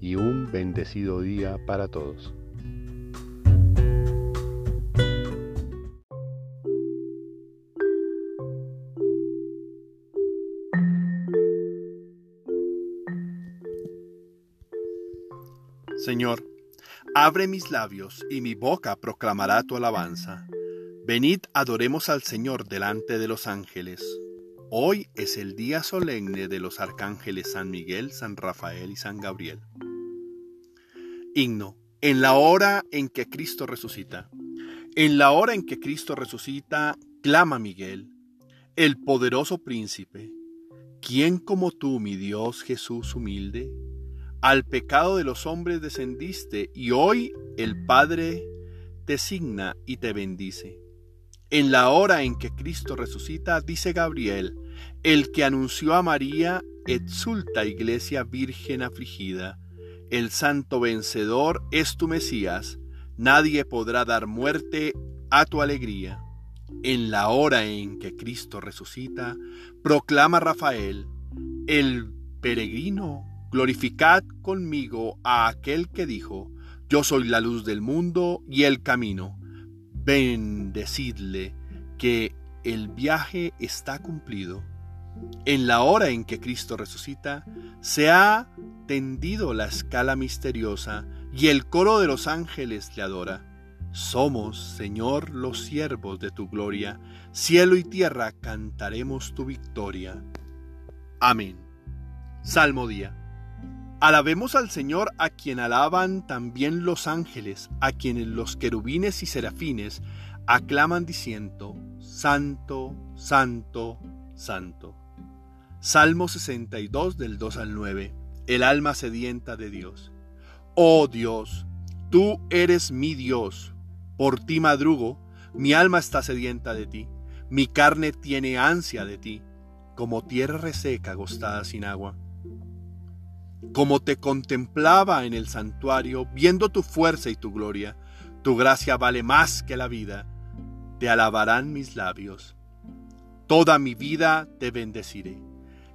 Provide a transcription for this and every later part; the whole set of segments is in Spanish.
y un bendecido día para todos. Señor, abre mis labios y mi boca proclamará tu alabanza. Venid, adoremos al Señor delante de los ángeles. Hoy es el día solemne de los arcángeles San Miguel, San Rafael y San Gabriel. En la hora en que Cristo resucita. En la hora en que Cristo resucita, clama Miguel, el poderoso príncipe. ¿Quién como tú, mi Dios Jesús humilde? Al pecado de los hombres descendiste y hoy el Padre te signa y te bendice. En la hora en que Cristo resucita, dice Gabriel, el que anunció a María, exulta iglesia virgen afligida el santo vencedor es tu Mesías, nadie podrá dar muerte a tu alegría. En la hora en que Cristo resucita, proclama Rafael, el peregrino, glorificad conmigo a aquel que dijo, yo soy la luz del mundo y el camino. Bendecidle que el viaje está cumplido. En la hora en que Cristo resucita, se ha tendido la escala misteriosa y el coro de los ángeles le adora. Somos, Señor, los siervos de tu gloria, cielo y tierra cantaremos tu victoria. Amén. Salmo día. Alabemos al Señor a quien alaban también los ángeles, a quienes los querubines y serafines aclaman diciendo, Santo, Santo, Santo. Salmo 62 del 2 al 9. El alma sedienta de Dios. Oh Dios, tú eres mi Dios. Por ti madrugo, mi alma está sedienta de ti. Mi carne tiene ansia de ti, como tierra reseca agostada sin agua. Como te contemplaba en el santuario, viendo tu fuerza y tu gloria, tu gracia vale más que la vida. Te alabarán mis labios. Toda mi vida te bendeciré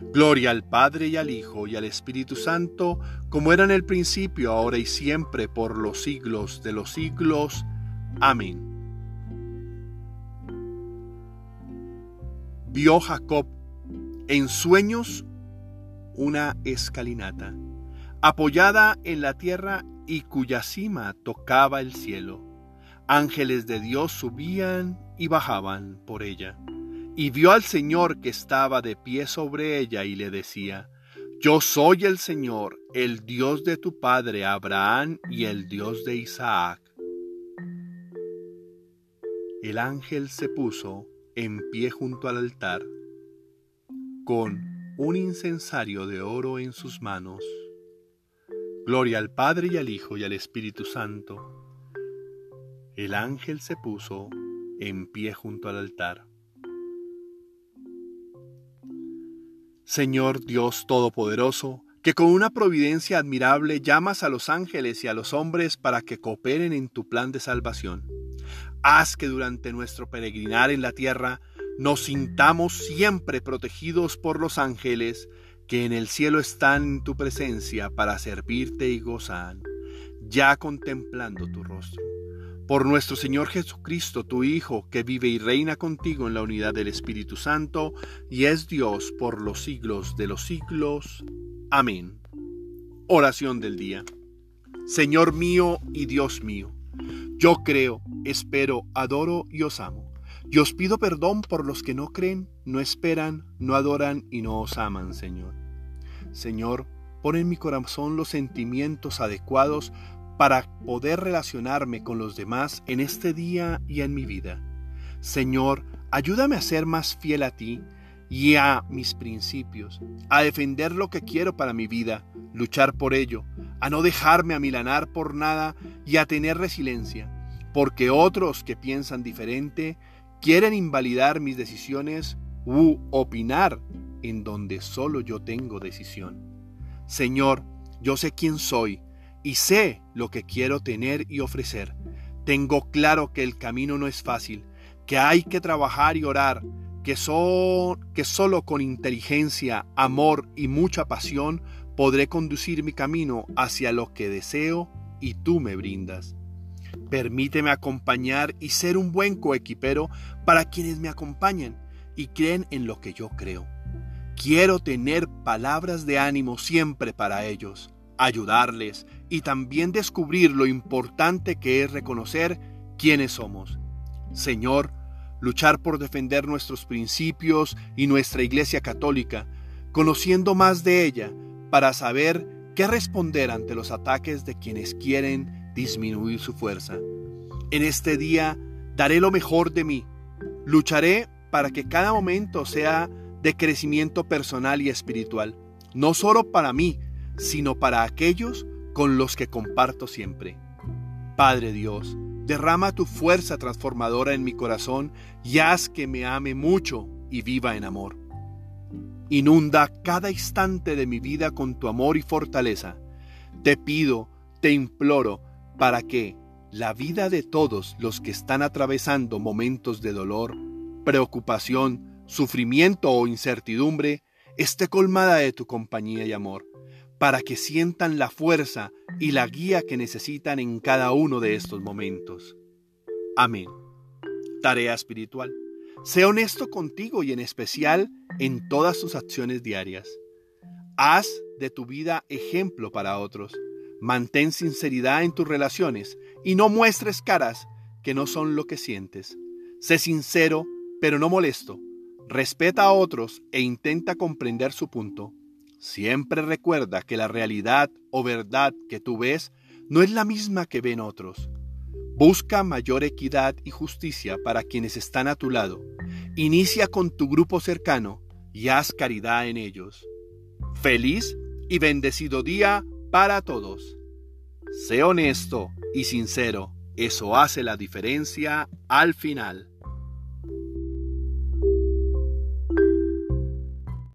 Gloria al Padre y al Hijo y al Espíritu Santo, como era en el principio, ahora y siempre, por los siglos de los siglos. Amén. Vio Jacob en sueños una escalinata, apoyada en la tierra y cuya cima tocaba el cielo. Ángeles de Dios subían y bajaban por ella y vio al Señor que estaba de pie sobre ella y le decía, Yo soy el Señor, el Dios de tu padre Abraham y el Dios de Isaac. El ángel se puso en pie junto al altar, con un incensario de oro en sus manos. Gloria al Padre y al Hijo y al Espíritu Santo. El ángel se puso en pie junto al altar. Señor Dios Todopoderoso, que con una providencia admirable llamas a los ángeles y a los hombres para que cooperen en tu plan de salvación. Haz que durante nuestro peregrinar en la tierra nos sintamos siempre protegidos por los ángeles que en el cielo están en tu presencia para servirte y gozar, ya contemplando tu rostro. Por nuestro Señor Jesucristo, tu Hijo, que vive y reina contigo en la unidad del Espíritu Santo, y es Dios por los siglos de los siglos. Amén. Oración del día. Señor mío y Dios mío, yo creo, espero, adoro y os amo. Y os pido perdón por los que no creen, no esperan, no adoran y no os aman, Señor. Señor, pon en mi corazón los sentimientos adecuados para poder relacionarme con los demás en este día y en mi vida. Señor, ayúdame a ser más fiel a ti y a mis principios, a defender lo que quiero para mi vida, luchar por ello, a no dejarme amilanar por nada y a tener resiliencia, porque otros que piensan diferente quieren invalidar mis decisiones u opinar en donde solo yo tengo decisión. Señor, yo sé quién soy y sé lo que quiero tener y ofrecer. Tengo claro que el camino no es fácil, que hay que trabajar y orar, que, que solo con inteligencia, amor y mucha pasión podré conducir mi camino hacia lo que deseo y tú me brindas. Permíteme acompañar y ser un buen coequipero para quienes me acompañan y creen en lo que yo creo. Quiero tener palabras de ánimo siempre para ellos, ayudarles y también descubrir lo importante que es reconocer quiénes somos. Señor, luchar por defender nuestros principios y nuestra Iglesia Católica, conociendo más de ella para saber qué responder ante los ataques de quienes quieren disminuir su fuerza. En este día daré lo mejor de mí. Lucharé para que cada momento sea de crecimiento personal y espiritual, no solo para mí, sino para aquellos con los que comparto siempre. Padre Dios, derrama tu fuerza transformadora en mi corazón y haz que me ame mucho y viva en amor. Inunda cada instante de mi vida con tu amor y fortaleza. Te pido, te imploro, para que la vida de todos los que están atravesando momentos de dolor, preocupación, sufrimiento o incertidumbre esté colmada de tu compañía y amor, para que sientan la fuerza y la guía que necesitan en cada uno de estos momentos. Amén. Tarea espiritual. Sé honesto contigo y en especial en todas tus acciones diarias. Haz de tu vida ejemplo para otros Mantén sinceridad en tus relaciones y no muestres caras que no son lo que sientes. Sé sincero, pero no molesto. Respeta a otros e intenta comprender su punto. Siempre recuerda que la realidad o verdad que tú ves no es la misma que ven otros. Busca mayor equidad y justicia para quienes están a tu lado. Inicia con tu grupo cercano y haz caridad en ellos. Feliz y bendecido día para todos. Sé honesto y sincero, eso hace la diferencia al final.